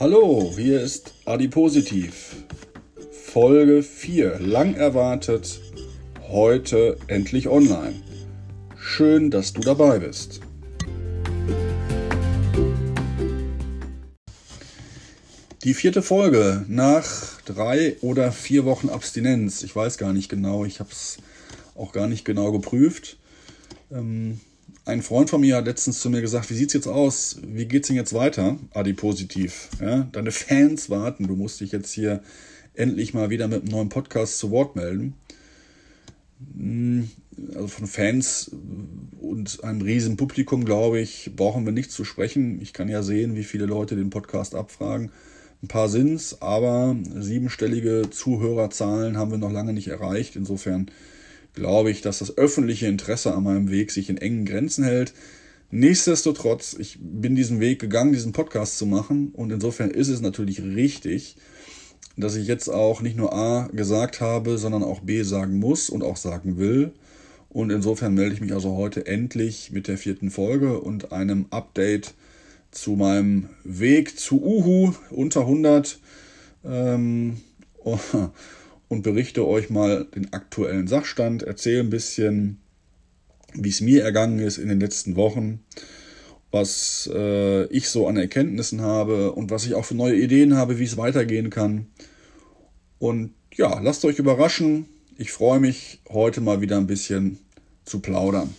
Hallo, hier ist Adipositiv. Folge 4, lang erwartet, heute endlich online. Schön, dass du dabei bist. Die vierte Folge nach drei oder vier Wochen Abstinenz. Ich weiß gar nicht genau, ich habe es auch gar nicht genau geprüft. Ähm, ein Freund von mir hat letztens zu mir gesagt, wie sieht's jetzt aus? Wie geht's denn jetzt weiter? Adi-positiv. Ja? Deine Fans warten. Du musst dich jetzt hier endlich mal wieder mit einem neuen Podcast zu Wort melden. Hm, also von Fans und einem riesen Publikum, glaube ich, brauchen wir nicht zu sprechen. Ich kann ja sehen, wie viele Leute den Podcast abfragen. Ein paar sind's, aber siebenstellige Zuhörerzahlen haben wir noch lange nicht erreicht. Insofern glaube ich, dass das öffentliche Interesse an meinem Weg sich in engen Grenzen hält. Nichtsdestotrotz, ich bin diesen Weg gegangen, diesen Podcast zu machen und insofern ist es natürlich richtig, dass ich jetzt auch nicht nur A gesagt habe, sondern auch B sagen muss und auch sagen will. Und insofern melde ich mich also heute endlich mit der vierten Folge und einem Update zu meinem Weg zu Uhu unter 100. Ähm, oh, und berichte euch mal den aktuellen Sachstand, erzähle ein bisschen, wie es mir ergangen ist in den letzten Wochen, was äh, ich so an Erkenntnissen habe und was ich auch für neue Ideen habe, wie es weitergehen kann. Und ja, lasst euch überraschen. Ich freue mich, heute mal wieder ein bisschen zu plaudern.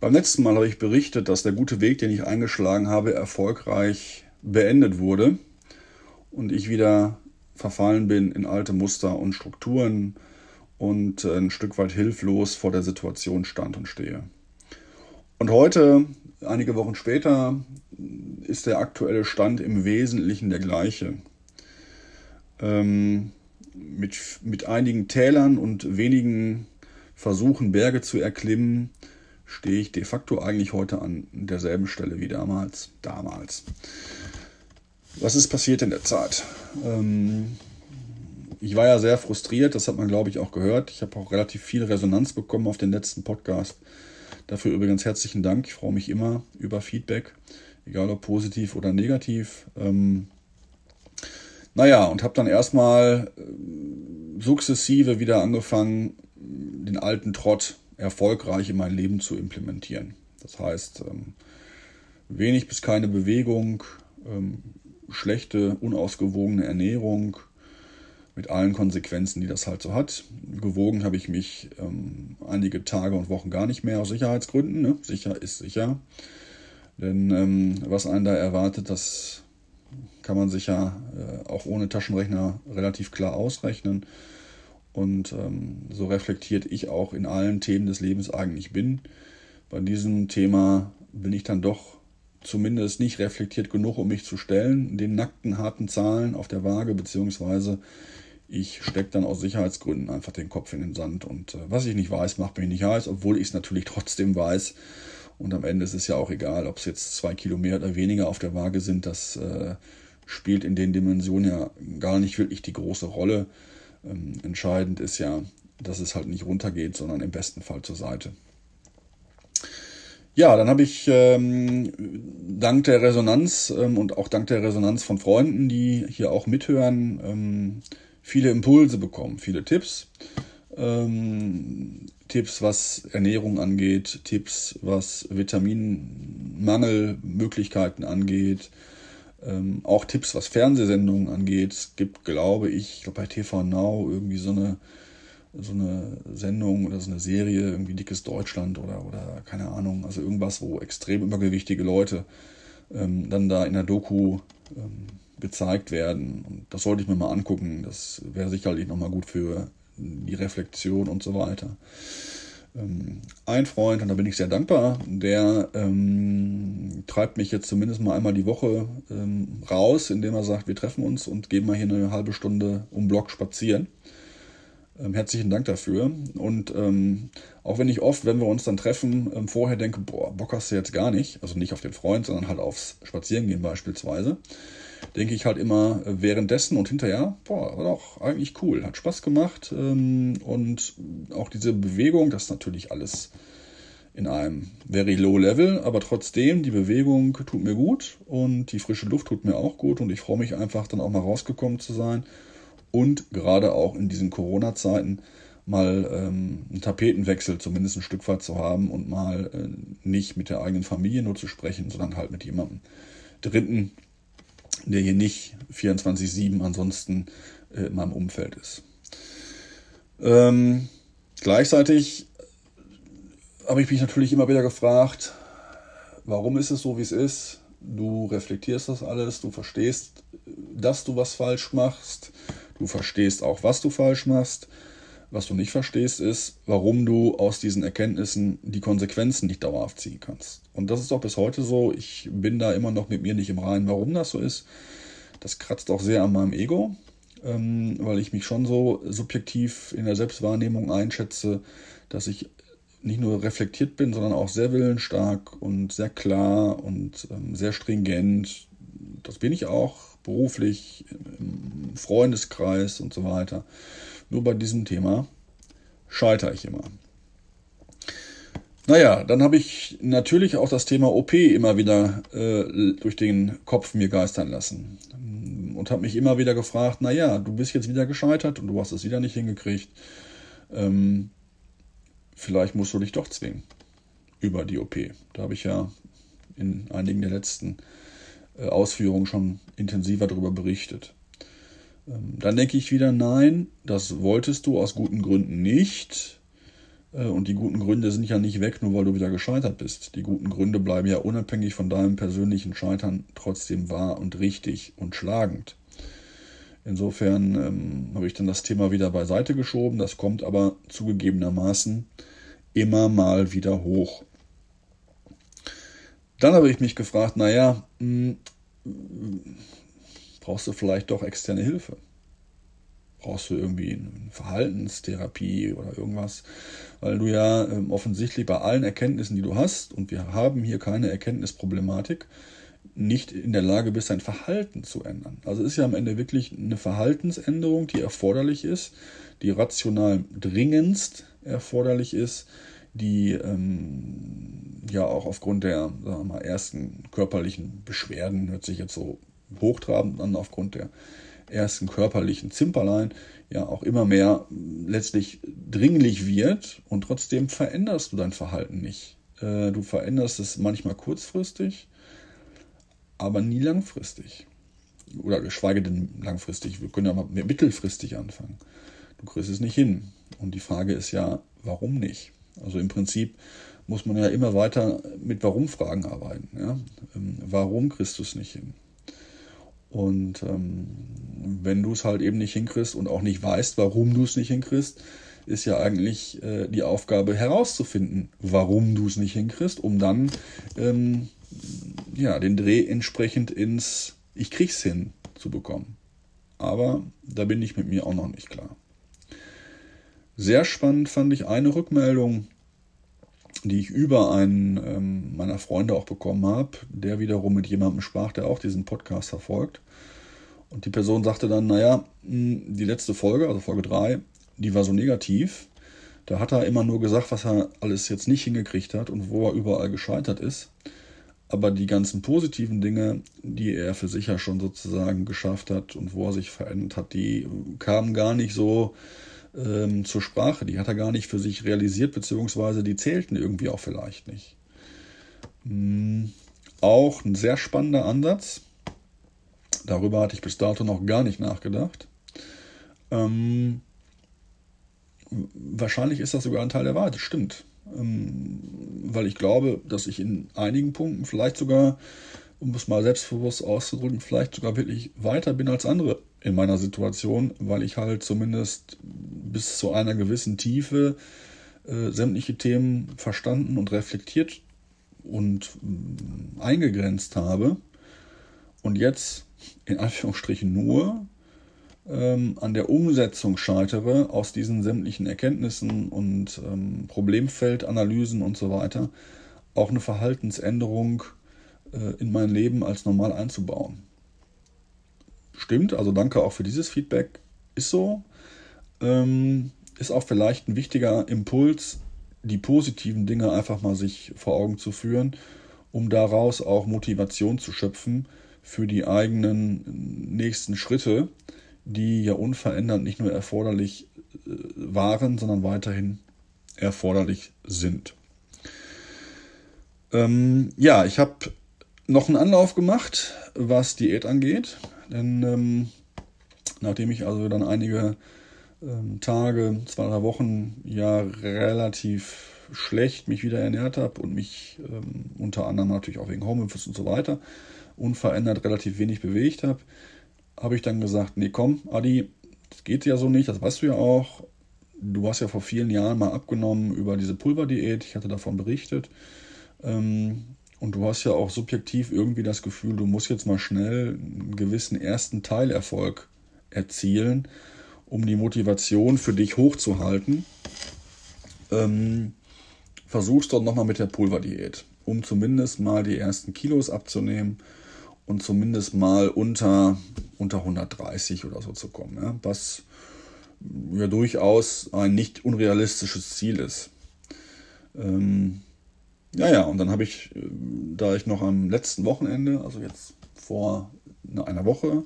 Beim letzten Mal habe ich berichtet, dass der gute Weg, den ich eingeschlagen habe, erfolgreich beendet wurde und ich wieder verfallen bin in alte Muster und Strukturen und ein Stück weit hilflos vor der Situation stand und stehe. Und heute, einige Wochen später, ist der aktuelle Stand im Wesentlichen der gleiche. Ähm, mit, mit einigen Tälern und wenigen Versuchen, Berge zu erklimmen, stehe ich de facto eigentlich heute an derselben Stelle wie damals. Damals. Was ist passiert in der Zeit? Ähm, ich war ja sehr frustriert, das hat man, glaube ich, auch gehört. Ich habe auch relativ viel Resonanz bekommen auf den letzten Podcast. Dafür übrigens herzlichen Dank. Ich freue mich immer über Feedback, egal ob positiv oder negativ. Ähm, naja, und habe dann erstmal äh, sukzessive wieder angefangen, den alten Trott erfolgreich in mein Leben zu implementieren. Das heißt, ähm, wenig bis keine Bewegung, ähm, schlechte, unausgewogene Ernährung mit allen Konsequenzen, die das halt so hat. Gewogen habe ich mich ähm, einige Tage und Wochen gar nicht mehr aus Sicherheitsgründen. Ne? Sicher ist sicher. Denn was einen da erwartet, das kann man sich ja äh, auch ohne Taschenrechner relativ klar ausrechnen. Und ähm, so reflektiert ich auch in allen Themen des Lebens eigentlich bin. Bei diesem Thema bin ich dann doch zumindest nicht reflektiert genug, um mich zu stellen, den nackten, harten Zahlen auf der Waage, beziehungsweise ich stecke dann aus Sicherheitsgründen einfach den Kopf in den Sand. Und äh, was ich nicht weiß, macht mich nicht heiß, obwohl ich es natürlich trotzdem weiß. Und am Ende ist es ja auch egal, ob es jetzt zwei Kilo mehr oder weniger auf der Waage sind. Das äh, spielt in den Dimensionen ja gar nicht wirklich die große Rolle. Ähm, entscheidend ist ja, dass es halt nicht runtergeht, sondern im besten Fall zur Seite. Ja, dann habe ich ähm, dank der Resonanz ähm, und auch dank der Resonanz von Freunden, die hier auch mithören, ähm, viele Impulse bekommen, viele Tipps. Ähm, Tipps, was Ernährung angeht, Tipps, was Vitaminmangelmöglichkeiten angeht, ähm, auch Tipps, was Fernsehsendungen angeht. Es gibt, glaube ich, ich bei TV Now irgendwie so eine, so eine Sendung oder so eine Serie, irgendwie Dickes Deutschland oder, oder keine Ahnung, also irgendwas, wo extrem übergewichtige Leute ähm, dann da in der Doku ähm, gezeigt werden. Und das sollte ich mir mal angucken. Das wäre sicherlich nochmal gut für die Reflexion und so weiter. Ähm, ein Freund, und da bin ich sehr dankbar, der ähm, treibt mich jetzt zumindest mal einmal die Woche ähm, raus, indem er sagt, wir treffen uns und gehen mal hier eine halbe Stunde um Block spazieren. Ähm, herzlichen Dank dafür. Und ähm, auch wenn ich oft, wenn wir uns dann treffen, ähm, vorher denke, boah, Bock hast du jetzt gar nicht, also nicht auf den Freund, sondern halt aufs Spazierengehen beispielsweise, denke ich halt immer währenddessen und hinterher, boah, war doch eigentlich cool, hat Spaß gemacht. Ähm, und auch diese Bewegung, das ist natürlich alles in einem very low level, aber trotzdem, die Bewegung tut mir gut und die frische Luft tut mir auch gut und ich freue mich einfach dann auch mal rausgekommen zu sein und gerade auch in diesen Corona-Zeiten mal ähm, einen Tapetenwechsel zumindest ein Stück weit zu haben und mal äh, nicht mit der eigenen Familie nur zu sprechen, sondern halt mit jemandem Dritten, der hier nicht 24-7 ansonsten äh, in meinem Umfeld ist. Ähm, gleichzeitig habe ich mich natürlich immer wieder gefragt, warum ist es so, wie es ist? Du reflektierst das alles, du verstehst, dass du was falsch machst, du verstehst auch, was du falsch machst. Was du nicht verstehst, ist, warum du aus diesen Erkenntnissen die Konsequenzen nicht dauerhaft ziehen kannst. Und das ist auch bis heute so. Ich bin da immer noch mit mir nicht im Reinen, warum das so ist. Das kratzt auch sehr an meinem Ego, ähm, weil ich mich schon so subjektiv in der Selbstwahrnehmung einschätze, dass ich nicht nur reflektiert bin, sondern auch sehr willensstark und sehr klar und ähm, sehr stringent. Das bin ich auch beruflich, im Freundeskreis und so weiter. Nur bei diesem Thema scheitere ich immer. Naja, dann habe ich natürlich auch das Thema OP immer wieder äh, durch den Kopf mir geistern lassen. Und habe mich immer wieder gefragt, naja, du bist jetzt wieder gescheitert und du hast es wieder nicht hingekriegt. Ähm, vielleicht musst du dich doch zwingen über die OP. Da habe ich ja in einigen der letzten äh, Ausführungen schon intensiver darüber berichtet. Ähm, dann denke ich wieder, nein, das wolltest du aus guten Gründen nicht. Äh, und die guten Gründe sind ja nicht weg, nur weil du wieder gescheitert bist. Die guten Gründe bleiben ja unabhängig von deinem persönlichen Scheitern trotzdem wahr und richtig und schlagend. Insofern ähm, habe ich dann das Thema wieder beiseite geschoben. Das kommt aber zugegebenermaßen immer mal wieder hoch. Dann habe ich mich gefragt, naja, mh, hm, brauchst du vielleicht doch externe Hilfe? Brauchst du irgendwie eine Verhaltenstherapie oder irgendwas? Weil du ja ähm, offensichtlich bei allen Erkenntnissen, die du hast, und wir haben hier keine Erkenntnisproblematik, nicht in der Lage bist, dein Verhalten zu ändern. Also ist ja am Ende wirklich eine Verhaltensänderung, die erforderlich ist, die rational dringendst erforderlich ist, die ähm, ja auch aufgrund der mal, ersten körperlichen Beschwerden, hört sich jetzt so hochtrabend an, aufgrund der ersten körperlichen Zimperlein, ja auch immer mehr letztlich dringlich wird und trotzdem veränderst du dein Verhalten nicht. Äh, du veränderst es manchmal kurzfristig, aber nie langfristig. Oder geschweige denn langfristig. Wir können ja mal mittelfristig anfangen. Du kriegst es nicht hin. Und die Frage ist ja, warum nicht? Also im Prinzip muss man ja immer weiter mit Warum-Fragen arbeiten. Ja? Ähm, warum kriegst du es nicht hin? Und ähm, wenn du es halt eben nicht hinkriegst und auch nicht weißt, warum du es nicht hinkriegst, ist ja eigentlich äh, die Aufgabe herauszufinden, warum du es nicht hinkriegst, um dann ähm, ja, den Dreh entsprechend ins Ich krieg's hin zu bekommen. Aber da bin ich mit mir auch noch nicht klar. Sehr spannend fand ich eine Rückmeldung, die ich über einen ähm, meiner Freunde auch bekommen habe, der wiederum mit jemandem sprach, der auch diesen Podcast verfolgt. Und die Person sagte dann, naja, hm, die letzte Folge, also Folge 3, die war so negativ. Da hat er immer nur gesagt, was er alles jetzt nicht hingekriegt hat und wo er überall gescheitert ist. Aber die ganzen positiven Dinge, die er für sich ja schon sozusagen geschafft hat und wo er sich verändert hat, die kamen gar nicht so ähm, zur Sprache. Die hat er gar nicht für sich realisiert, beziehungsweise die zählten irgendwie auch vielleicht nicht. Mhm. Auch ein sehr spannender Ansatz. Darüber hatte ich bis dato noch gar nicht nachgedacht. Ähm, wahrscheinlich ist das sogar ein Teil der Wahrheit, das stimmt. Ähm, weil ich glaube, dass ich in einigen Punkten vielleicht sogar, um es mal selbstbewusst auszudrücken, vielleicht sogar wirklich weiter bin als andere in meiner Situation, weil ich halt zumindest bis zu einer gewissen Tiefe äh, sämtliche Themen verstanden und reflektiert und äh, eingegrenzt habe. Und jetzt in Anführungsstrichen nur ähm, an der Umsetzung scheitere aus diesen sämtlichen Erkenntnissen und ähm, Problemfeldanalysen und so weiter, auch eine Verhaltensänderung in mein Leben als normal einzubauen. stimmt, also danke auch für dieses Feedback. Ist so. Ähm, ist auch vielleicht ein wichtiger Impuls, die positiven Dinge einfach mal sich vor Augen zu führen, um daraus auch Motivation zu schöpfen für die eigenen nächsten Schritte, die ja unverändert nicht nur erforderlich äh, waren, sondern weiterhin erforderlich sind. Ähm, ja, ich habe noch einen Anlauf gemacht, was Diät angeht. Denn ähm, nachdem ich also dann einige ähm, Tage, zwei, drei Wochen ja relativ schlecht mich wieder ernährt habe und mich ähm, unter anderem natürlich auch wegen Homeoffice und so weiter unverändert relativ wenig bewegt habe, habe ich dann gesagt, nee komm, Adi, das geht ja so nicht, das weißt du ja auch. Du hast ja vor vielen Jahren mal abgenommen über diese Pulverdiät, ich hatte davon berichtet. Ähm, und du hast ja auch subjektiv irgendwie das Gefühl, du musst jetzt mal schnell einen gewissen ersten Teilerfolg erzielen, um die Motivation für dich hochzuhalten. Ähm, versuch's doch nochmal mit der Pulverdiät, um zumindest mal die ersten Kilos abzunehmen und zumindest mal unter, unter 130 oder so zu kommen. Ja? Was ja durchaus ein nicht unrealistisches Ziel ist. Ähm, ja, ja, und dann habe ich, äh, da ich noch am letzten Wochenende, also jetzt vor einer Woche,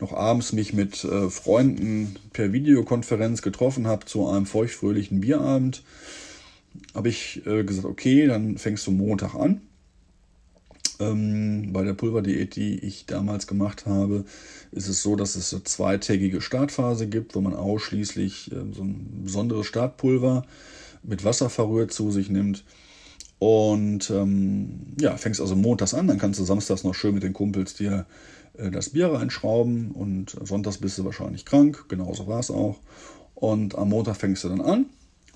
noch abends mich mit äh, Freunden per Videokonferenz getroffen habe zu einem feuchtfröhlichen Bierabend, habe ich äh, gesagt, okay, dann fängst du Montag an. Ähm, bei der Pulverdiät, die ich damals gemacht habe, ist es so, dass es eine zweitägige Startphase gibt, wo man ausschließlich äh, so ein besonderes Startpulver mit Wasser verrührt zu sich nimmt und ähm, ja, fängst also montags an, dann kannst du samstags noch schön mit den Kumpels dir äh, das Bier reinschrauben und sonntags bist du wahrscheinlich krank, genauso war es auch. Und am Montag fängst du dann an,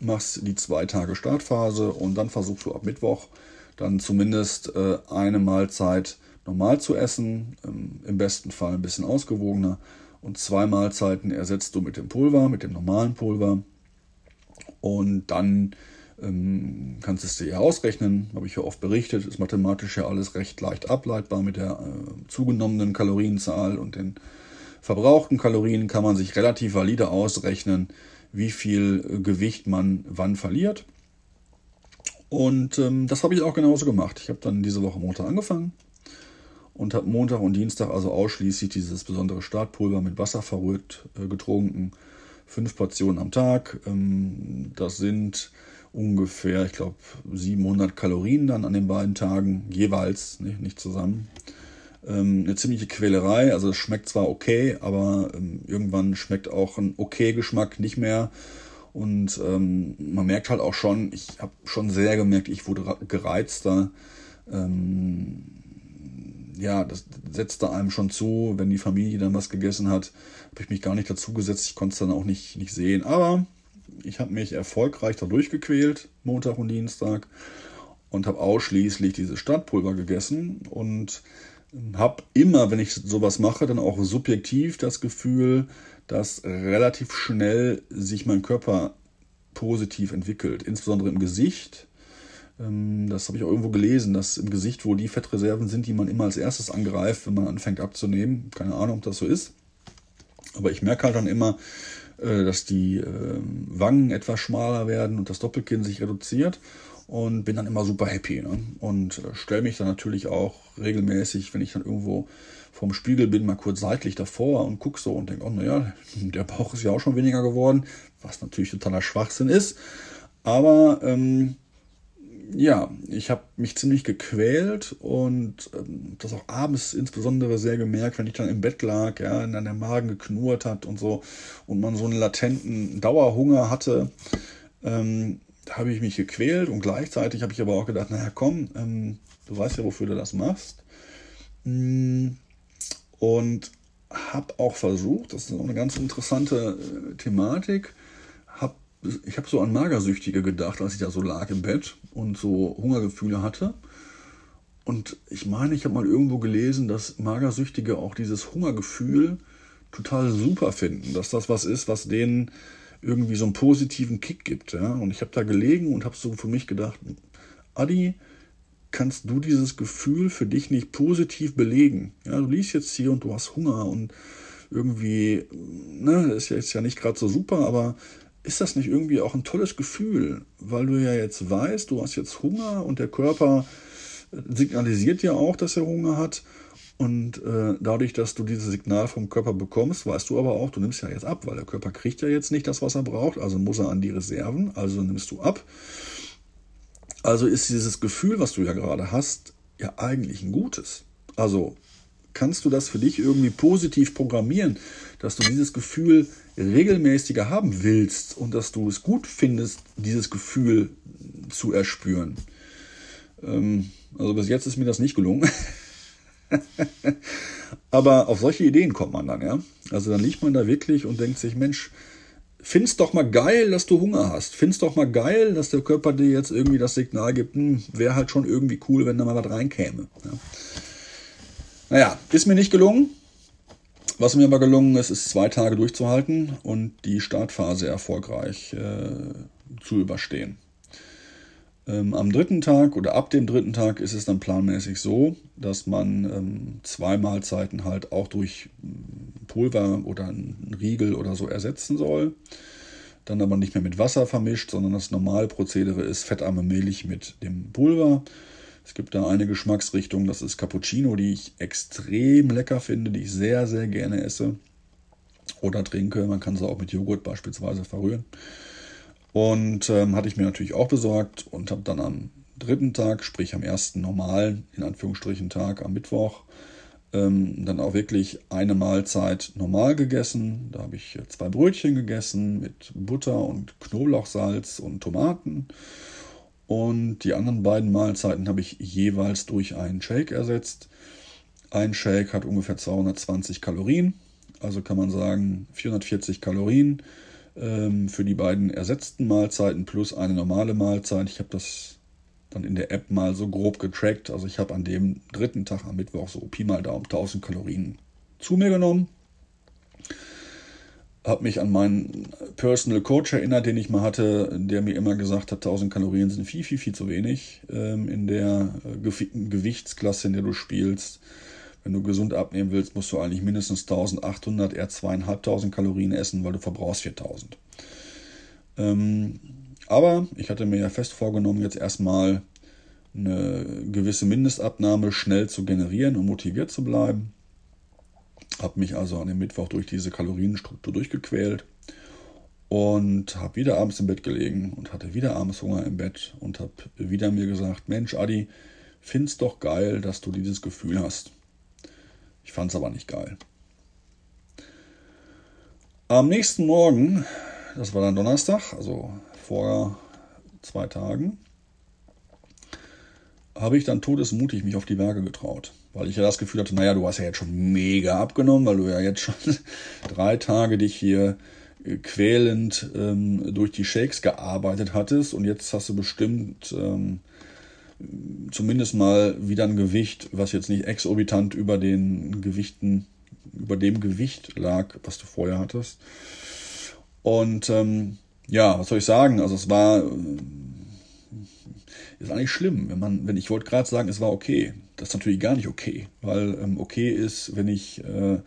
machst die zwei Tage Startphase und dann versuchst du ab Mittwoch dann zumindest äh, eine Mahlzeit normal zu essen, ähm, im besten Fall ein bisschen ausgewogener. Und zwei Mahlzeiten ersetzt du mit dem Pulver, mit dem normalen Pulver. Und dann ähm, kannst es dir ausrechnen, habe ich ja oft berichtet, ist mathematisch ja alles recht leicht ableitbar mit der äh, zugenommenen Kalorienzahl und den verbrauchten Kalorien kann man sich relativ valide ausrechnen, wie viel äh, Gewicht man wann verliert. Und ähm, das habe ich auch genauso gemacht. Ich habe dann diese Woche Montag angefangen und habe Montag und Dienstag also ausschließlich dieses besondere Startpulver mit Wasser verrührt äh, getrunken. Fünf Portionen am Tag. Ähm, das sind ungefähr, ich glaube, 700 Kalorien dann an den beiden Tagen jeweils, nicht, nicht zusammen. Ähm, eine ziemliche Quälerei, also es schmeckt zwar okay, aber ähm, irgendwann schmeckt auch ein okay Geschmack nicht mehr. Und ähm, man merkt halt auch schon, ich habe schon sehr gemerkt, ich wurde gereizter. Ähm, ja, das setzte einem schon zu, wenn die Familie dann was gegessen hat, habe ich mich gar nicht dazu gesetzt, ich konnte es dann auch nicht, nicht sehen. Aber ich habe mich erfolgreich da durchgequält, Montag und Dienstag, und habe ausschließlich dieses Stadtpulver gegessen und habe immer, wenn ich sowas mache, dann auch subjektiv das Gefühl, dass relativ schnell sich mein Körper positiv entwickelt, insbesondere im Gesicht. Ähm, das habe ich auch irgendwo gelesen, dass im Gesicht wohl die Fettreserven sind, die man immer als erstes angreift, wenn man anfängt abzunehmen. Keine Ahnung, ob das so ist. Aber ich merke halt dann immer, dass die ähm, Wangen etwas schmaler werden und das Doppelkinn sich reduziert und bin dann immer super happy. Ne? Und äh, stelle mich dann natürlich auch regelmäßig, wenn ich dann irgendwo vorm Spiegel bin, mal kurz seitlich davor und gucke so und denke, oh naja, der Bauch ist ja auch schon weniger geworden, was natürlich totaler Schwachsinn ist. Aber ähm, ja, ich habe mich ziemlich gequält und ähm, das auch abends insbesondere sehr gemerkt, wenn ich dann im Bett lag, ja, und dann der Magen geknurrt hat und so und man so einen latenten Dauerhunger hatte. Ähm, habe ich mich gequält und gleichzeitig habe ich aber auch gedacht, naja, komm, ähm, du weißt ja, wofür du das machst. Mm, und habe auch versucht, das ist auch eine ganz interessante äh, Thematik, ich habe so an Magersüchtige gedacht, als ich da so lag im Bett und so Hungergefühle hatte. Und ich meine, ich habe mal irgendwo gelesen, dass Magersüchtige auch dieses Hungergefühl total super finden, dass das was ist, was denen irgendwie so einen positiven Kick gibt. Ja? Und ich habe da gelegen und habe so für mich gedacht, Adi, kannst du dieses Gefühl für dich nicht positiv belegen. Ja, du liest jetzt hier und du hast Hunger und irgendwie, ne, ist ja jetzt ja nicht gerade so super, aber ist das nicht irgendwie auch ein tolles Gefühl, weil du ja jetzt weißt, du hast jetzt Hunger und der Körper signalisiert ja auch, dass er Hunger hat. Und äh, dadurch, dass du dieses Signal vom Körper bekommst, weißt du aber auch, du nimmst ja jetzt ab, weil der Körper kriegt ja jetzt nicht das, was er braucht, also muss er an die Reserven, also nimmst du ab. Also ist dieses Gefühl, was du ja gerade hast, ja eigentlich ein gutes. Also kannst du das für dich irgendwie positiv programmieren, dass du dieses Gefühl regelmäßiger haben willst und dass du es gut findest, dieses Gefühl zu erspüren. Ähm, also bis jetzt ist mir das nicht gelungen. Aber auf solche Ideen kommt man dann, ja. Also dann liegt man da wirklich und denkt sich, Mensch, find's doch mal geil, dass du Hunger hast. Find's doch mal geil, dass der Körper dir jetzt irgendwie das Signal gibt, hm, wäre halt schon irgendwie cool, wenn da mal was reinkäme. Ja. Naja, ist mir nicht gelungen. Was mir aber gelungen ist, ist zwei Tage durchzuhalten und die Startphase erfolgreich äh, zu überstehen. Ähm, am dritten Tag oder ab dem dritten Tag ist es dann planmäßig so, dass man ähm, zwei Mahlzeiten halt auch durch hm, Pulver oder einen Riegel oder so ersetzen soll. Dann aber nicht mehr mit Wasser vermischt, sondern das normale Prozedere ist fettarme Milch mit dem Pulver. Es gibt da eine Geschmacksrichtung, das ist Cappuccino, die ich extrem lecker finde, die ich sehr, sehr gerne esse oder trinke. Man kann sie auch mit Joghurt beispielsweise verrühren. Und ähm, hatte ich mir natürlich auch besorgt und habe dann am dritten Tag, sprich am ersten normalen, in Anführungsstrichen Tag, am Mittwoch, ähm, dann auch wirklich eine Mahlzeit normal gegessen. Da habe ich zwei Brötchen gegessen mit Butter und Knoblauchsalz und Tomaten. Und die anderen beiden Mahlzeiten habe ich jeweils durch einen Shake ersetzt. Ein Shake hat ungefähr 220 Kalorien, also kann man sagen 440 Kalorien ähm, für die beiden ersetzten Mahlzeiten plus eine normale Mahlzeit. Ich habe das dann in der App mal so grob getrackt. Also ich habe an dem dritten Tag am Mittwoch so Pi mal Daumen 1000 Kalorien zu mir genommen. Habe mich an meinen Personal Coach erinnert, den ich mal hatte, der mir immer gesagt hat, 1000 Kalorien sind viel, viel, viel zu wenig ähm, in der äh, Gewichtsklasse, in der du spielst. Wenn du gesund abnehmen willst, musst du eigentlich mindestens 1800, eher 2500 Kalorien essen, weil du verbrauchst 4000. Ähm, aber ich hatte mir ja fest vorgenommen, jetzt erstmal eine gewisse Mindestabnahme schnell zu generieren und motiviert zu bleiben. Habe mich also an dem Mittwoch durch diese Kalorienstruktur durchgequält und habe wieder abends im Bett gelegen und hatte wieder abends Hunger im Bett und habe wieder mir gesagt, Mensch, Adi, find's doch geil, dass du dieses Gefühl hast. Ich fand es aber nicht geil. Am nächsten Morgen, das war dann Donnerstag, also vor zwei Tagen, habe ich dann todesmutig mich auf die Waage getraut. Weil ich ja das Gefühl hatte, naja, du hast ja jetzt schon mega abgenommen, weil du ja jetzt schon drei Tage dich hier äh, quälend ähm, durch die Shakes gearbeitet hattest und jetzt hast du bestimmt ähm, zumindest mal wieder ein Gewicht, was jetzt nicht exorbitant über den Gewichten, über dem Gewicht lag, was du vorher hattest. Und ähm, ja, was soll ich sagen? Also es war äh, ist eigentlich schlimm, wenn man, wenn ich wollte gerade sagen, es war okay. Das ist natürlich gar nicht okay, weil ähm, okay ist, wenn ich äh,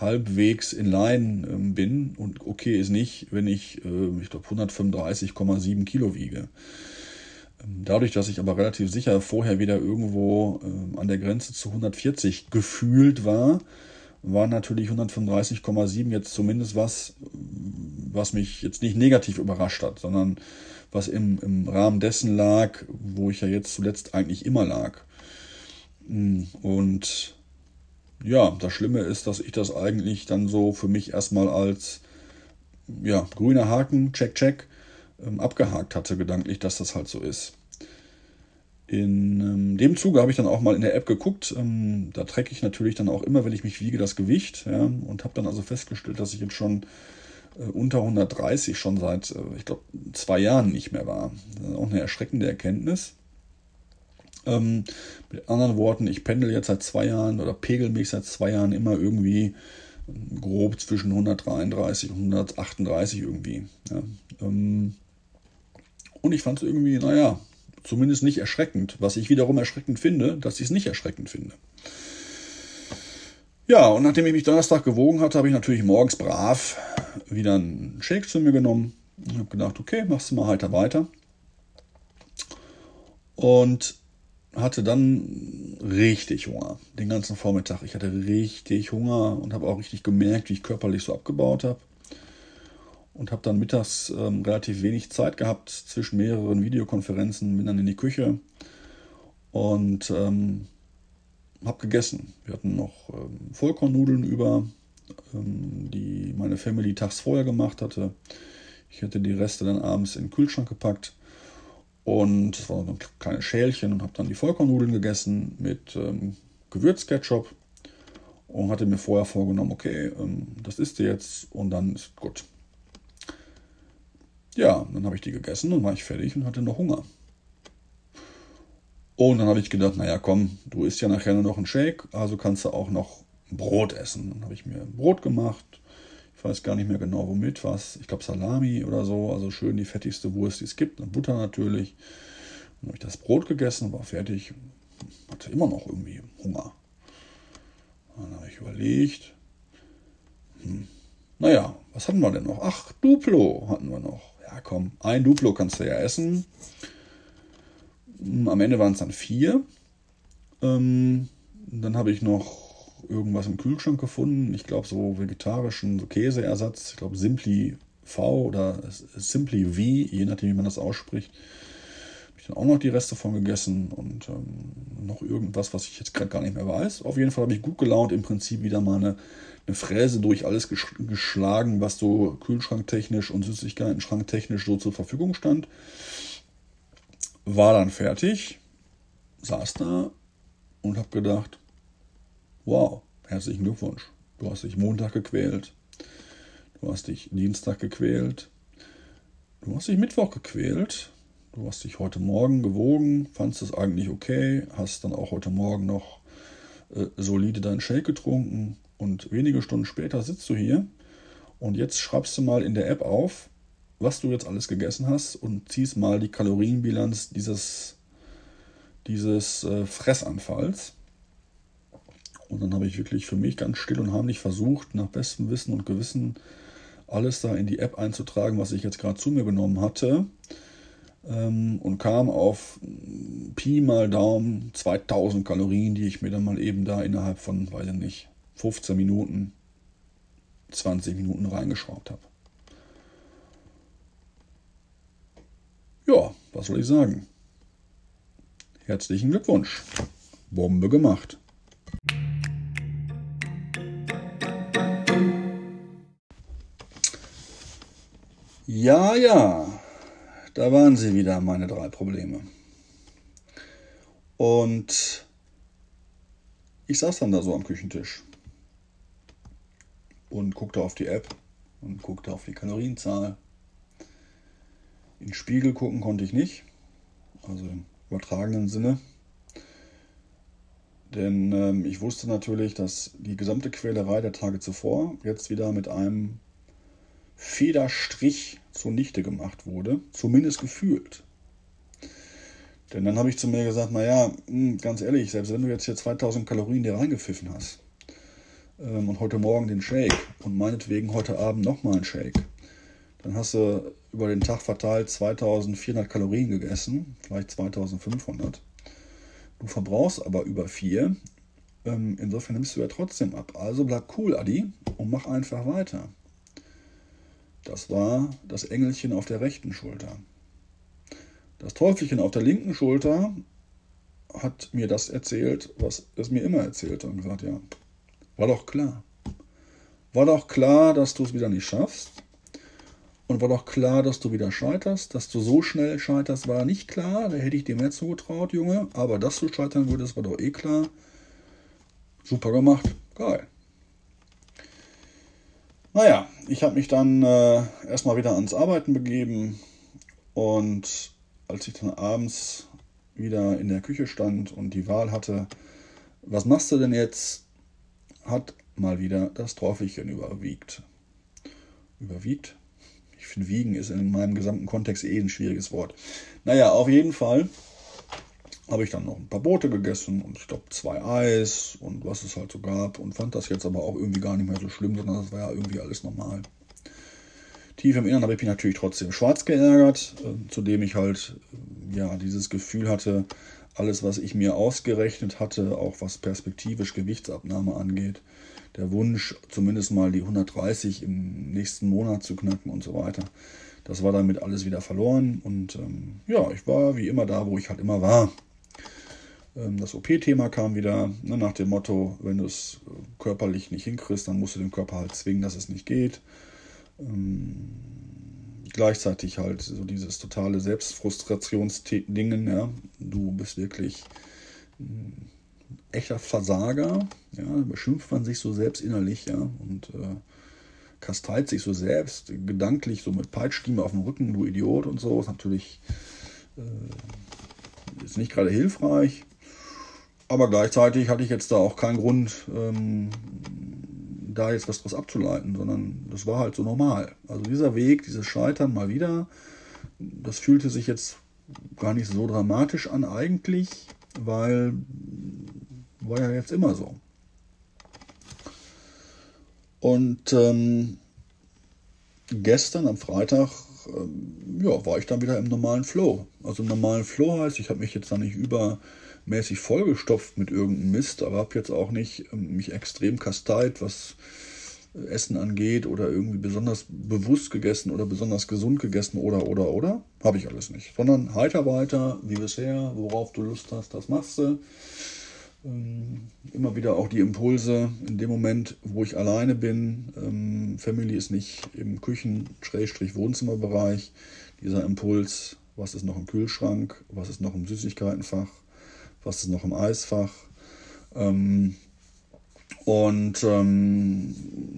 halbwegs in Line ähm, bin und okay ist nicht, wenn ich, äh, ich glaube, 135,7 Kilo wiege. Dadurch, dass ich aber relativ sicher vorher wieder irgendwo äh, an der Grenze zu 140 gefühlt war, war natürlich 135,7 jetzt zumindest was, was mich jetzt nicht negativ überrascht hat, sondern was im, im Rahmen dessen lag, wo ich ja jetzt zuletzt eigentlich immer lag. Hm, und ja, das Schlimme ist, dass ich das eigentlich dann so für mich erstmal als ja, grüner Haken, check, check, ähm, abgehakt hatte, gedanklich, dass das halt so ist. In ähm, dem Zuge habe ich dann auch mal in der App geguckt. Ähm, da trecke ich natürlich dann auch immer, wenn ich mich wiege, das Gewicht. Ja, und habe dann also festgestellt, dass ich jetzt schon äh, unter 130 schon seit, äh, ich glaube, zwei Jahren nicht mehr war. auch eine erschreckende Erkenntnis. Ähm, mit anderen Worten, ich pendel jetzt seit zwei Jahren oder pegel mich seit zwei Jahren immer irgendwie ähm, grob zwischen 133 und 138 irgendwie. Ja. Ähm, und ich fand es irgendwie, naja, Zumindest nicht erschreckend, was ich wiederum erschreckend finde, dass ich es nicht erschreckend finde. Ja, und nachdem ich mich Donnerstag gewogen hatte, habe ich natürlich morgens brav wieder einen Shake zu mir genommen und habe gedacht, okay, machst du mal heiter weiter. Und hatte dann richtig Hunger, den ganzen Vormittag. Ich hatte richtig Hunger und habe auch richtig gemerkt, wie ich körperlich so abgebaut habe. Und habe dann mittags ähm, relativ wenig Zeit gehabt zwischen mehreren Videokonferenzen, bin dann in die Küche und ähm, habe gegessen. Wir hatten noch ähm, Vollkornnudeln über, ähm, die meine Family tags vorher gemacht hatte. Ich hätte die Reste dann abends in den Kühlschrank gepackt und es waren kleine Schälchen und habe dann die Vollkornnudeln gegessen mit ähm, Gewürzketchup und hatte mir vorher vorgenommen, okay, ähm, das isst du jetzt und dann ist gut. Ja, dann habe ich die gegessen und war ich fertig und hatte noch Hunger. Und dann habe ich gedacht, naja, komm, du isst ja nachher nur noch einen Shake, also kannst du auch noch Brot essen. Dann habe ich mir Brot gemacht, weiß gar nicht mehr genau womit, was. Ich glaube Salami oder so. Also schön die fettigste Wurst, die es gibt. Und Butter natürlich. Dann habe ich das Brot gegessen, war fertig. Hatte immer noch irgendwie Hunger. Dann habe ich überlegt. Hm, naja, was hatten wir denn noch? Ach, Duplo hatten wir noch. Ja, komm, ein Duplo kannst du ja essen. Hm, am Ende waren es dann vier. Ähm, dann habe ich noch irgendwas im Kühlschrank gefunden. Ich glaube, so vegetarischen so Käseersatz. Ich glaube, Simply V oder Simply V, je nachdem, wie man das ausspricht. Habe ich dann auch noch die Reste von gegessen und ähm, noch irgendwas, was ich jetzt gerade gar nicht mehr weiß. Auf jeden Fall habe ich gut gelaunt im Prinzip wieder mal eine, eine Fräse durch alles geschlagen, was so kühlschranktechnisch und Süßigkeiten-schranktechnisch so zur Verfügung stand. War dann fertig, saß da und habe gedacht, Wow, herzlichen Glückwunsch. Du hast dich Montag gequält. Du hast dich Dienstag gequält. Du hast dich Mittwoch gequält. Du hast dich heute Morgen gewogen, fandest es eigentlich okay, hast dann auch heute Morgen noch äh, solide deinen Shake getrunken und wenige Stunden später sitzt du hier und jetzt schreibst du mal in der App auf, was du jetzt alles gegessen hast und ziehst mal die Kalorienbilanz dieses, dieses äh, Fressanfalls. Und dann habe ich wirklich für mich ganz still und heimlich versucht, nach bestem Wissen und Gewissen alles da in die App einzutragen, was ich jetzt gerade zu mir genommen hatte. Ähm, und kam auf Pi mal Daumen 2000 Kalorien, die ich mir dann mal eben da innerhalb von, weiß ich nicht, 15 Minuten, 20 Minuten reingeschraubt habe. Ja, was soll ich sagen? Herzlichen Glückwunsch. Bombe gemacht. Ja, ja, da waren sie wieder, meine drei Probleme. Und ich saß dann da so am Küchentisch und guckte auf die App und guckte auf die Kalorienzahl. In den Spiegel gucken konnte ich nicht, also im übertragenen Sinne. Denn ähm, ich wusste natürlich, dass die gesamte Quälerei der Tage zuvor jetzt wieder mit einem Federstrich zunichte gemacht wurde, zumindest gefühlt. Denn dann habe ich zu mir gesagt, naja, hm, ganz ehrlich, selbst wenn du jetzt hier 2000 Kalorien dir reingepfiffen hast ähm, und heute Morgen den Shake und meinetwegen heute Abend nochmal einen Shake, dann hast du über den Tag verteilt 2400 Kalorien gegessen, vielleicht 2500. Du verbrauchst aber über vier. Ähm, insofern nimmst du ja trotzdem ab. Also bleib cool, Adi, und mach einfach weiter. Das war das Engelchen auf der rechten Schulter. Das Teufelchen auf der linken Schulter hat mir das erzählt, was es mir immer erzählte und gesagt, ja, war doch klar. War doch klar, dass du es wieder nicht schaffst. Und war doch klar, dass du wieder scheiterst. Dass du so schnell scheiterst, war nicht klar. Da hätte ich dir mehr zugetraut, Junge. Aber dass du scheitern würdest, war doch eh klar. Super gemacht. Geil. Naja, ich habe mich dann äh, erstmal wieder ans Arbeiten begeben und als ich dann abends wieder in der Küche stand und die Wahl hatte, was machst du denn jetzt, hat mal wieder das Teufelchen überwiegt. Überwiegt? Ich finde, wiegen ist in meinem gesamten Kontext eh ein schwieriges Wort. Naja, auf jeden Fall habe ich dann noch ein paar Brote gegessen und ich glaube zwei Eis und was es halt so gab und fand das jetzt aber auch irgendwie gar nicht mehr so schlimm, sondern das war ja irgendwie alles normal. Tief im Inneren habe ich mich natürlich trotzdem schwarz geärgert, äh, zudem ich halt äh, ja dieses Gefühl hatte, alles, was ich mir ausgerechnet hatte, auch was perspektivisch Gewichtsabnahme angeht, der Wunsch, zumindest mal die 130 im nächsten Monat zu knacken und so weiter, das war damit alles wieder verloren. Und ähm, ja, ich war wie immer da, wo ich halt immer war. Ähm, das OP-Thema kam wieder ne, nach dem Motto, wenn du es äh, körperlich nicht hinkriegst, dann musst du den Körper halt zwingen, dass es nicht geht. Ähm, gleichzeitig halt so dieses totale Selbstfrustrationsdingen, ja. Du bist wirklich ein echter Versager, ja, beschimpft man sich so selbst innerlich, ja, und äh, kasteit sich so selbst, gedanklich so mit Peitschdieme auf dem Rücken, du Idiot und so, ist natürlich äh, ist nicht gerade hilfreich. Aber gleichzeitig hatte ich jetzt da auch keinen Grund, ähm, da jetzt was draus abzuleiten, sondern das war halt so normal. Also dieser Weg, dieses Scheitern mal wieder, das fühlte sich jetzt gar nicht so dramatisch an eigentlich, weil war ja jetzt immer so. Und ähm, gestern am Freitag ähm, ja, war ich dann wieder im normalen Flow. Also im normalen Flow heißt, ich habe mich jetzt da nicht übermäßig vollgestopft mit irgendeinem Mist, aber habe jetzt auch nicht ähm, mich extrem kasteit, was Essen angeht oder irgendwie besonders bewusst gegessen oder besonders gesund gegessen oder oder oder. Habe ich alles nicht. Sondern heiter weiter, wie bisher, worauf du Lust hast, das machst du. Ähm, immer wieder auch die Impulse in dem Moment, wo ich alleine bin. Ähm, Family ist nicht im Küchen-Wohnzimmerbereich. Dieser Impuls, was ist noch im Kühlschrank, was ist noch im Süßigkeitenfach, was ist noch im Eisfach. Ähm, und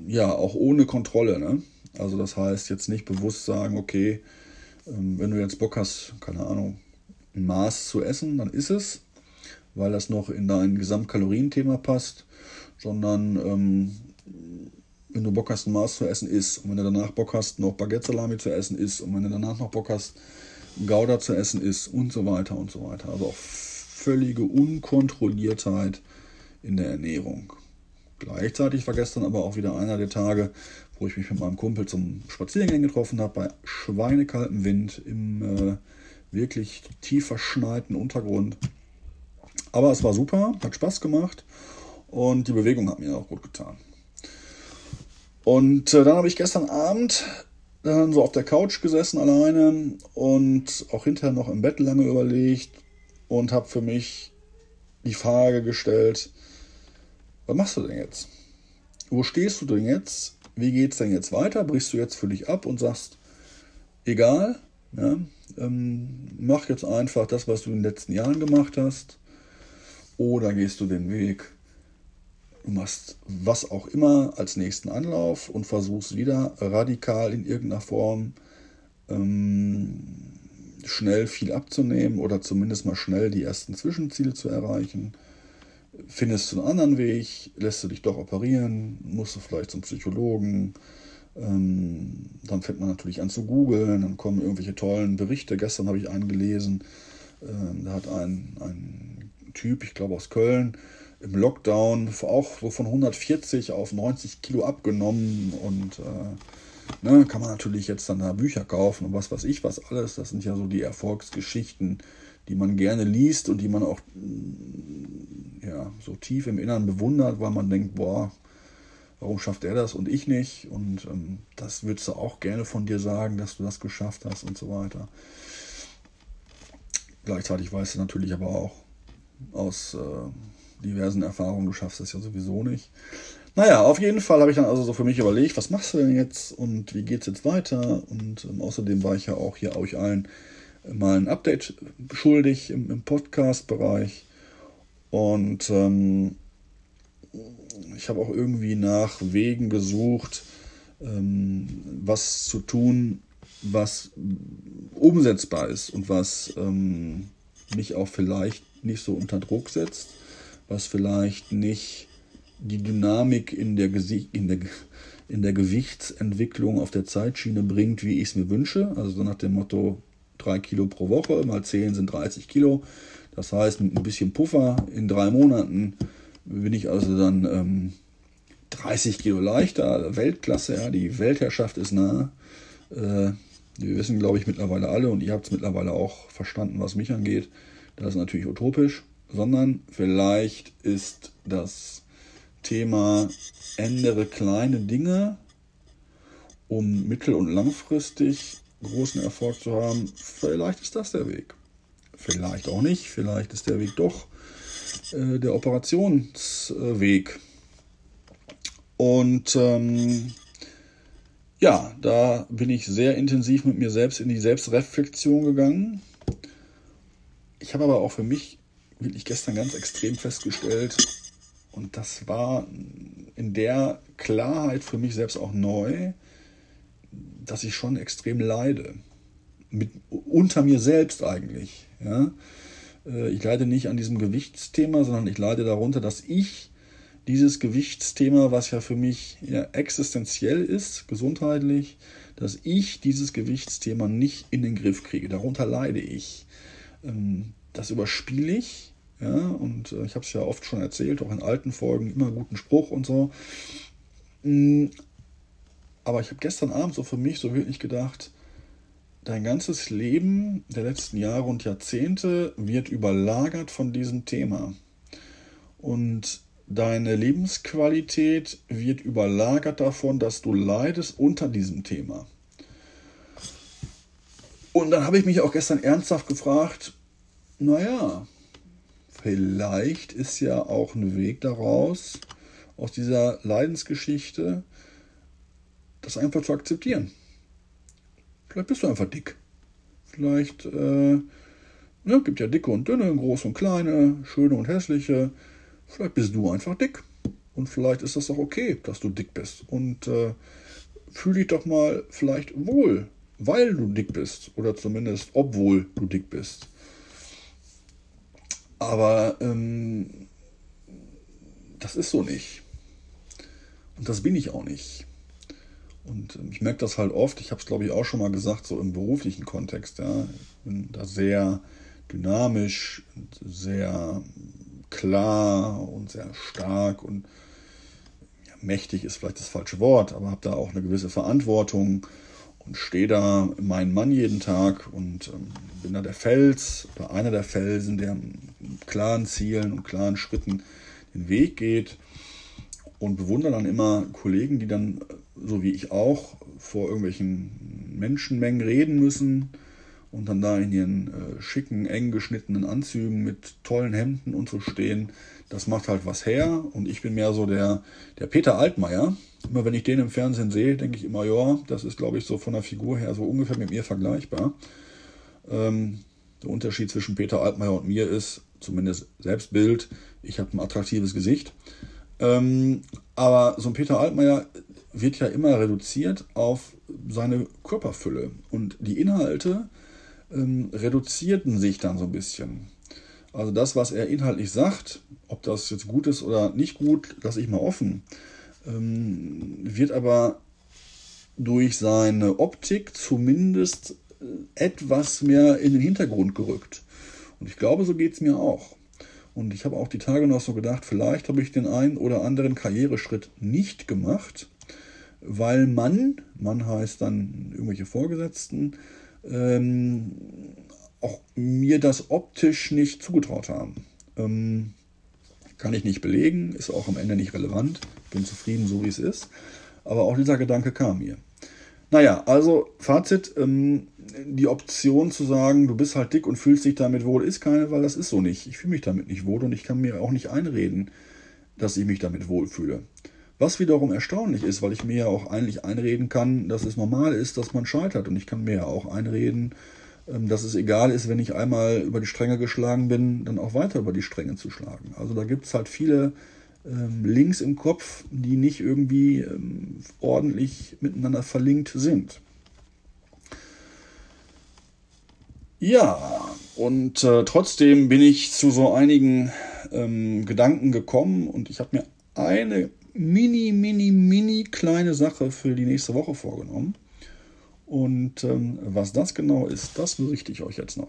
ja, auch ohne Kontrolle. Ne? Also das heißt jetzt nicht bewusst sagen, okay, wenn du jetzt Bock hast, keine Ahnung, ein Maß zu essen, dann ist es weil das noch in dein Gesamtkalorienthema passt, sondern ähm, wenn du Bock hast, ein Maß zu essen, isst. Und wenn du danach Bock hast, noch Baguette-Salami zu essen, isst. Und wenn du danach noch Bock hast, Gouda zu essen, isst. Und so weiter und so weiter. Also auch völlige Unkontrolliertheit in der Ernährung. Gleichzeitig war gestern aber auch wieder einer der Tage, wo ich mich mit meinem Kumpel zum Spaziergang getroffen habe, bei schweinekaltem Wind im äh, wirklich tief verschneiten Untergrund. Aber es war super, hat Spaß gemacht und die Bewegung hat mir auch gut getan. Und äh, dann habe ich gestern Abend dann so auf der Couch gesessen alleine und auch hinterher noch im Bett lange überlegt und habe für mich die Frage gestellt, was machst du denn jetzt? Wo stehst du denn jetzt? Wie geht es denn jetzt weiter? Brichst du jetzt für dich ab und sagst, egal, ja, ähm, mach jetzt einfach das, was du in den letzten Jahren gemacht hast oder gehst du den Weg, du machst was auch immer als nächsten Anlauf und versuchst wieder radikal in irgendeiner Form ähm, schnell viel abzunehmen oder zumindest mal schnell die ersten Zwischenziele zu erreichen. Findest du einen anderen Weg, lässt du dich doch operieren, musst du vielleicht zum Psychologen, ähm, dann fängt man natürlich an zu googeln, dann kommen irgendwelche tollen Berichte. Gestern habe ich einen gelesen, äh, da hat ein, ein Typ, ich glaube aus Köln, im Lockdown auch so von 140 auf 90 Kilo abgenommen und äh, ne, kann man natürlich jetzt dann da Bücher kaufen und was weiß ich was alles. Das sind ja so die Erfolgsgeschichten, die man gerne liest und die man auch mm, ja, so tief im Inneren bewundert, weil man denkt, boah, warum schafft er das und ich nicht? Und ähm, das würdest du auch gerne von dir sagen, dass du das geschafft hast und so weiter. Gleichzeitig weißt du natürlich aber auch, aus äh, diversen Erfahrungen, du schaffst es ja sowieso nicht. Naja, auf jeden Fall habe ich dann also so für mich überlegt, was machst du denn jetzt und wie geht es jetzt weiter? Und ähm, außerdem war ich ja auch hier euch allen mal ein Update schuldig im, im Podcast-Bereich. Und ähm, ich habe auch irgendwie nach Wegen gesucht, ähm, was zu tun, was umsetzbar ist und was ähm, mich auch vielleicht nicht so unter Druck setzt, was vielleicht nicht die Dynamik in der, in der, in der Gewichtsentwicklung auf der Zeitschiene bringt, wie ich es mir wünsche. Also so nach dem Motto 3 Kilo pro Woche, mal 10 sind 30 Kilo. Das heißt, mit ein bisschen Puffer in drei Monaten bin ich also dann ähm, 30 Kilo leichter, Weltklasse, ja, die Weltherrschaft ist nah. Äh, wir wissen, glaube ich, mittlerweile alle und ihr habt es mittlerweile auch verstanden, was mich angeht. Das ist natürlich utopisch, sondern vielleicht ist das Thema ändere kleine Dinge, um mittel- und langfristig großen Erfolg zu haben. Vielleicht ist das der Weg. Vielleicht auch nicht. Vielleicht ist der Weg doch äh, der Operationsweg. Und ähm, ja, da bin ich sehr intensiv mit mir selbst in die Selbstreflexion gegangen. Ich habe aber auch für mich wirklich gestern ganz extrem festgestellt, und das war in der Klarheit für mich selbst auch neu, dass ich schon extrem leide. Mit, unter mir selbst eigentlich. Ja? Äh, ich leide nicht an diesem Gewichtsthema, sondern ich leide darunter, dass ich dieses Gewichtsthema, was ja für mich ja existenziell ist, gesundheitlich, dass ich dieses Gewichtsthema nicht in den Griff kriege. Darunter leide ich. Ähm, das überspiele ich. Ja, und äh, ich habe es ja oft schon erzählt, auch in alten Folgen, immer guten Spruch und so. Mm, aber ich habe gestern Abend so für mich so wirklich gedacht, dein ganzes Leben der letzten Jahre und Jahrzehnte wird überlagert von diesem Thema. Und deine Lebensqualität wird überlagert davon, dass du leidest unter diesem Thema. Und dann habe ich mich auch gestern ernsthaft gefragt, naja, vielleicht ist ja auch ein Weg daraus, aus dieser Leidensgeschichte, das einfach zu akzeptieren. Vielleicht bist du einfach dick. Vielleicht äh, ne, gibt ja dicke und dünne, große und kleine, schöne und hässliche. Vielleicht bist du einfach dick. Und vielleicht ist das auch okay, dass du dick bist. Und äh, fühl dich doch mal vielleicht wohl, weil du dick bist. Oder zumindest obwohl du dick bist. Aber ähm, das ist so nicht. Und das bin ich auch nicht. Und ähm, ich merke das halt oft, ich habe es glaube ich auch schon mal gesagt, so im beruflichen Kontext. Ja. Ich bin da sehr dynamisch, sehr klar und sehr stark und ja, mächtig ist vielleicht das falsche Wort, aber habe da auch eine gewisse Verantwortung und stehe da mein Mann jeden Tag und ähm, bin da der Fels oder einer der Felsen, der mit klaren Zielen und klaren Schritten den Weg geht und bewundere dann immer Kollegen, die dann, so wie ich auch, vor irgendwelchen Menschenmengen reden müssen und dann da in ihren äh, schicken, eng geschnittenen Anzügen mit tollen Hemden und so stehen. Das macht halt was her und ich bin mehr so der, der Peter Altmaier. Immer wenn ich den im Fernsehen sehe, denke ich immer, ja, das ist, glaube ich, so von der Figur her so ungefähr mit mir vergleichbar. Ähm, der Unterschied zwischen Peter Altmaier und mir ist, zumindest Selbstbild, ich habe ein attraktives Gesicht. Ähm, aber so ein Peter Altmaier wird ja immer reduziert auf seine Körperfülle. Und die Inhalte ähm, reduzierten sich dann so ein bisschen. Also das, was er inhaltlich sagt, ob das jetzt gut ist oder nicht gut, lasse ich mal offen, ähm, wird aber durch seine Optik zumindest äh, etwas mehr in den Hintergrund gerückt. Und ich glaube, so geht es mir auch. Und ich habe auch die Tage noch so gedacht, vielleicht habe ich den einen oder anderen Karriereschritt nicht gemacht, weil man, man heißt dann irgendwelche Vorgesetzten, ähm, auch mir das optisch nicht zugetraut haben. Ähm, kann ich nicht belegen, ist auch am Ende nicht relevant. Bin zufrieden, so wie es ist. Aber auch dieser Gedanke kam mir. Naja, also Fazit, ähm, die Option zu sagen, du bist halt dick und fühlst dich damit wohl, ist keine, weil das ist so nicht. Ich fühle mich damit nicht wohl und ich kann mir auch nicht einreden, dass ich mich damit wohlfühle. Was wiederum erstaunlich ist, weil ich mir ja auch eigentlich einreden kann, dass es normal ist, dass man scheitert. Und ich kann mir ja auch einreden, dass es egal ist, wenn ich einmal über die Stränge geschlagen bin, dann auch weiter über die Stränge zu schlagen. Also da gibt es halt viele ähm, Links im Kopf, die nicht irgendwie ähm, ordentlich miteinander verlinkt sind. Ja, und äh, trotzdem bin ich zu so einigen ähm, Gedanken gekommen und ich habe mir eine mini, mini, mini kleine Sache für die nächste Woche vorgenommen. Und ähm, was das genau ist, das berichte ich euch jetzt noch.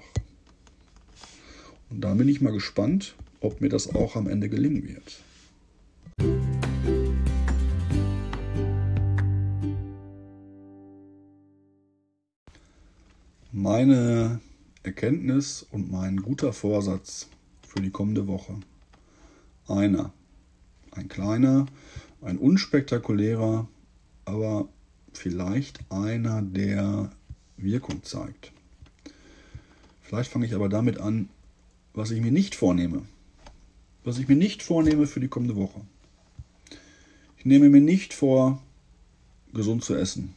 Und da bin ich mal gespannt, ob mir das auch am Ende gelingen wird. Meine Erkenntnis und mein guter Vorsatz für die kommende Woche. Einer. Ein kleiner, ein unspektakulärer, aber vielleicht einer, der Wirkung zeigt. Vielleicht fange ich aber damit an, was ich mir nicht vornehme. Was ich mir nicht vornehme für die kommende Woche. Ich nehme mir nicht vor, gesund zu essen.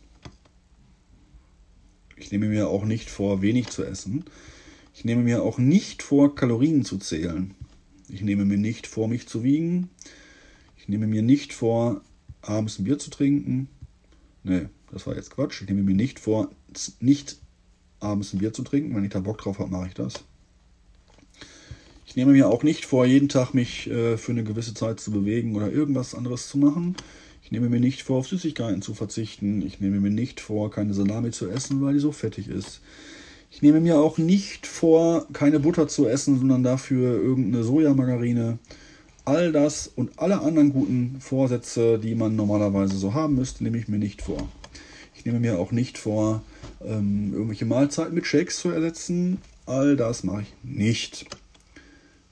Ich nehme mir auch nicht vor, wenig zu essen. Ich nehme mir auch nicht vor, Kalorien zu zählen. Ich nehme mir nicht vor, mich zu wiegen. Ich nehme mir nicht vor, abends ein Bier zu trinken. Nee, das war jetzt Quatsch. Ich nehme mir nicht vor, nicht abends ein Bier zu trinken. Wenn ich da Bock drauf habe, mache ich das. Ich nehme mir auch nicht vor, jeden Tag mich äh, für eine gewisse Zeit zu bewegen oder irgendwas anderes zu machen. Ich nehme mir nicht vor, auf Süßigkeiten zu verzichten. Ich nehme mir nicht vor, keine Salami zu essen, weil die so fettig ist. Ich nehme mir auch nicht vor, keine Butter zu essen, sondern dafür irgendeine Sojamargarine. All das und alle anderen guten Vorsätze, die man normalerweise so haben müsste, nehme ich mir nicht vor. Ich nehme mir auch nicht vor, ähm, irgendwelche Mahlzeiten mit Shakes zu ersetzen. All das mache ich nicht.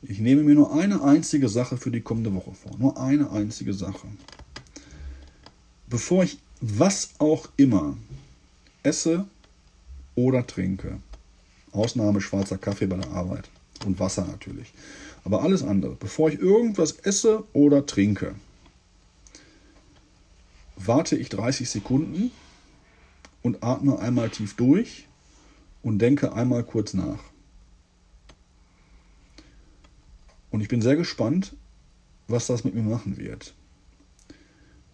Ich nehme mir nur eine einzige Sache für die kommende Woche vor. Nur eine einzige Sache. Bevor ich was auch immer esse oder trinke, Ausnahme schwarzer Kaffee bei der Arbeit und Wasser natürlich, aber alles andere, bevor ich irgendwas esse oder trinke, warte ich 30 Sekunden und atme einmal tief durch und denke einmal kurz nach. Und ich bin sehr gespannt, was das mit mir machen wird.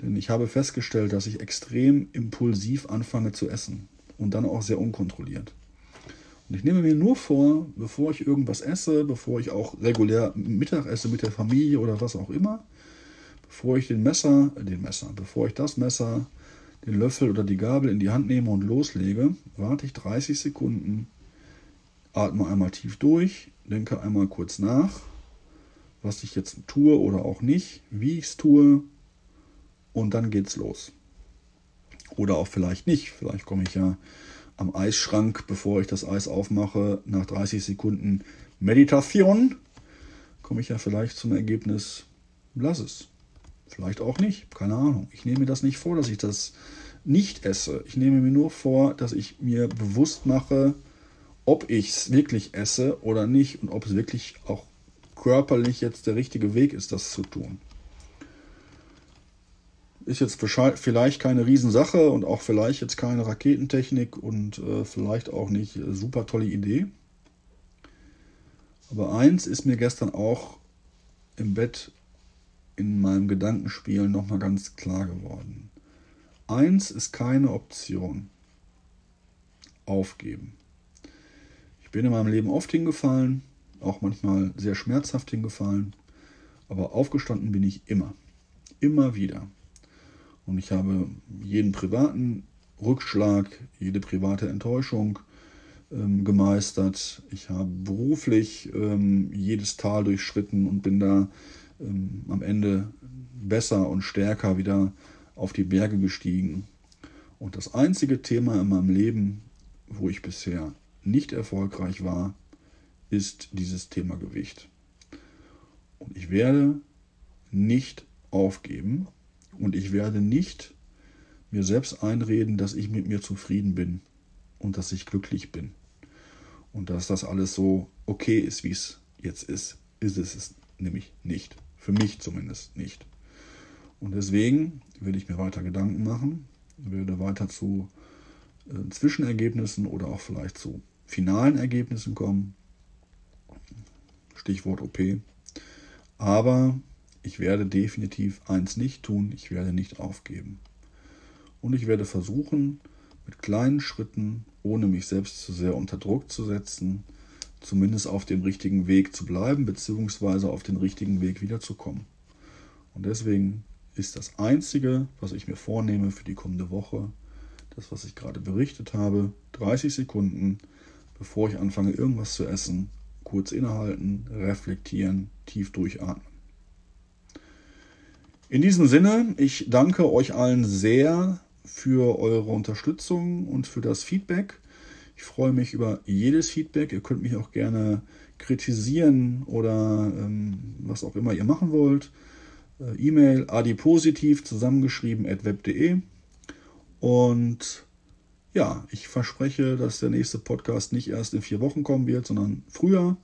Denn ich habe festgestellt, dass ich extrem impulsiv anfange zu essen und dann auch sehr unkontrolliert. Und ich nehme mir nur vor, bevor ich irgendwas esse, bevor ich auch regulär Mittag esse mit der Familie oder was auch immer, bevor ich den Messer, den Messer, bevor ich das Messer den Löffel oder die Gabel in die Hand nehme und loslege, warte ich 30 Sekunden, atme einmal tief durch, denke einmal kurz nach, was ich jetzt tue oder auch nicht, wie ich es tue und dann geht's los. Oder auch vielleicht nicht. Vielleicht komme ich ja am Eisschrank, bevor ich das Eis aufmache, nach 30 Sekunden Meditation, komme ich ja vielleicht zum Ergebnis, lass es. Vielleicht auch nicht, keine Ahnung. Ich nehme mir das nicht vor, dass ich das nicht esse. Ich nehme mir nur vor, dass ich mir bewusst mache, ob ich es wirklich esse oder nicht und ob es wirklich auch körperlich jetzt der richtige Weg ist, das zu tun. Ist jetzt vielleicht keine Riesensache und auch vielleicht jetzt keine Raketentechnik und äh, vielleicht auch nicht äh, super tolle Idee. Aber eins ist mir gestern auch im Bett in meinem Gedankenspiel nochmal ganz klar geworden. Eins ist keine Option. Aufgeben. Ich bin in meinem Leben oft hingefallen, auch manchmal sehr schmerzhaft hingefallen, aber aufgestanden bin ich immer. Immer wieder. Und ich habe jeden privaten Rückschlag, jede private Enttäuschung ähm, gemeistert. Ich habe beruflich ähm, jedes Tal durchschritten und bin da ähm, am Ende besser und stärker wieder auf die Berge gestiegen. Und das einzige Thema in meinem Leben, wo ich bisher nicht erfolgreich war, ist dieses Thema Gewicht. Und ich werde nicht aufgeben und ich werde nicht mir selbst einreden, dass ich mit mir zufrieden bin und dass ich glücklich bin. Und dass das alles so okay ist, wie es jetzt ist, ist es nämlich nicht. Für mich zumindest nicht. Und deswegen will ich mir weiter Gedanken machen, werde weiter zu äh, Zwischenergebnissen oder auch vielleicht zu finalen Ergebnissen kommen. Stichwort OP. Aber ich werde definitiv eins nicht tun, ich werde nicht aufgeben. Und ich werde versuchen, mit kleinen Schritten, ohne mich selbst zu sehr unter Druck zu setzen, zumindest auf dem richtigen Weg zu bleiben, beziehungsweise auf den richtigen Weg wiederzukommen. Und deswegen ist das Einzige, was ich mir vornehme für die kommende Woche, das, was ich gerade berichtet habe, 30 Sekunden, bevor ich anfange, irgendwas zu essen, kurz innehalten, reflektieren, tief durchatmen. In diesem Sinne, ich danke euch allen sehr für eure Unterstützung und für das Feedback. Ich freue mich über jedes Feedback. Ihr könnt mich auch gerne kritisieren oder ähm, was auch immer ihr machen wollt. Äh, E-Mail adipositiv zusammengeschrieben at web.de. Und ja, ich verspreche, dass der nächste Podcast nicht erst in vier Wochen kommen wird, sondern früher.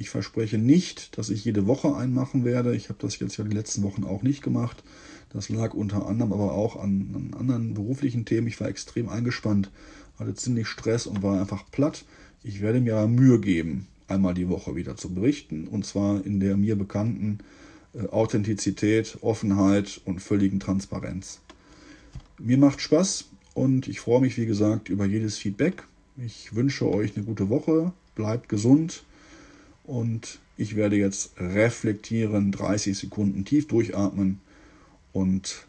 Ich verspreche nicht, dass ich jede Woche einen machen werde. Ich habe das jetzt ja die letzten Wochen auch nicht gemacht. Das lag unter anderem aber auch an, an anderen beruflichen Themen. Ich war extrem eingespannt, hatte ziemlich Stress und war einfach platt. Ich werde mir Mühe geben, einmal die Woche wieder zu berichten. Und zwar in der mir bekannten äh, Authentizität, Offenheit und völligen Transparenz. Mir macht Spaß und ich freue mich, wie gesagt, über jedes Feedback. Ich wünsche euch eine gute Woche, bleibt gesund und ich werde jetzt reflektieren, 30 Sekunden tief durchatmen und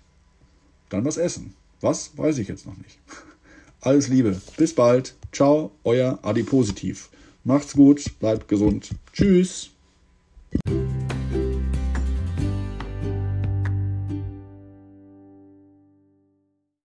dann was essen. Was, weiß ich jetzt noch nicht. Alles Liebe, bis bald. Ciao, euer Adipositiv. Macht's gut, bleibt gesund. Tschüss.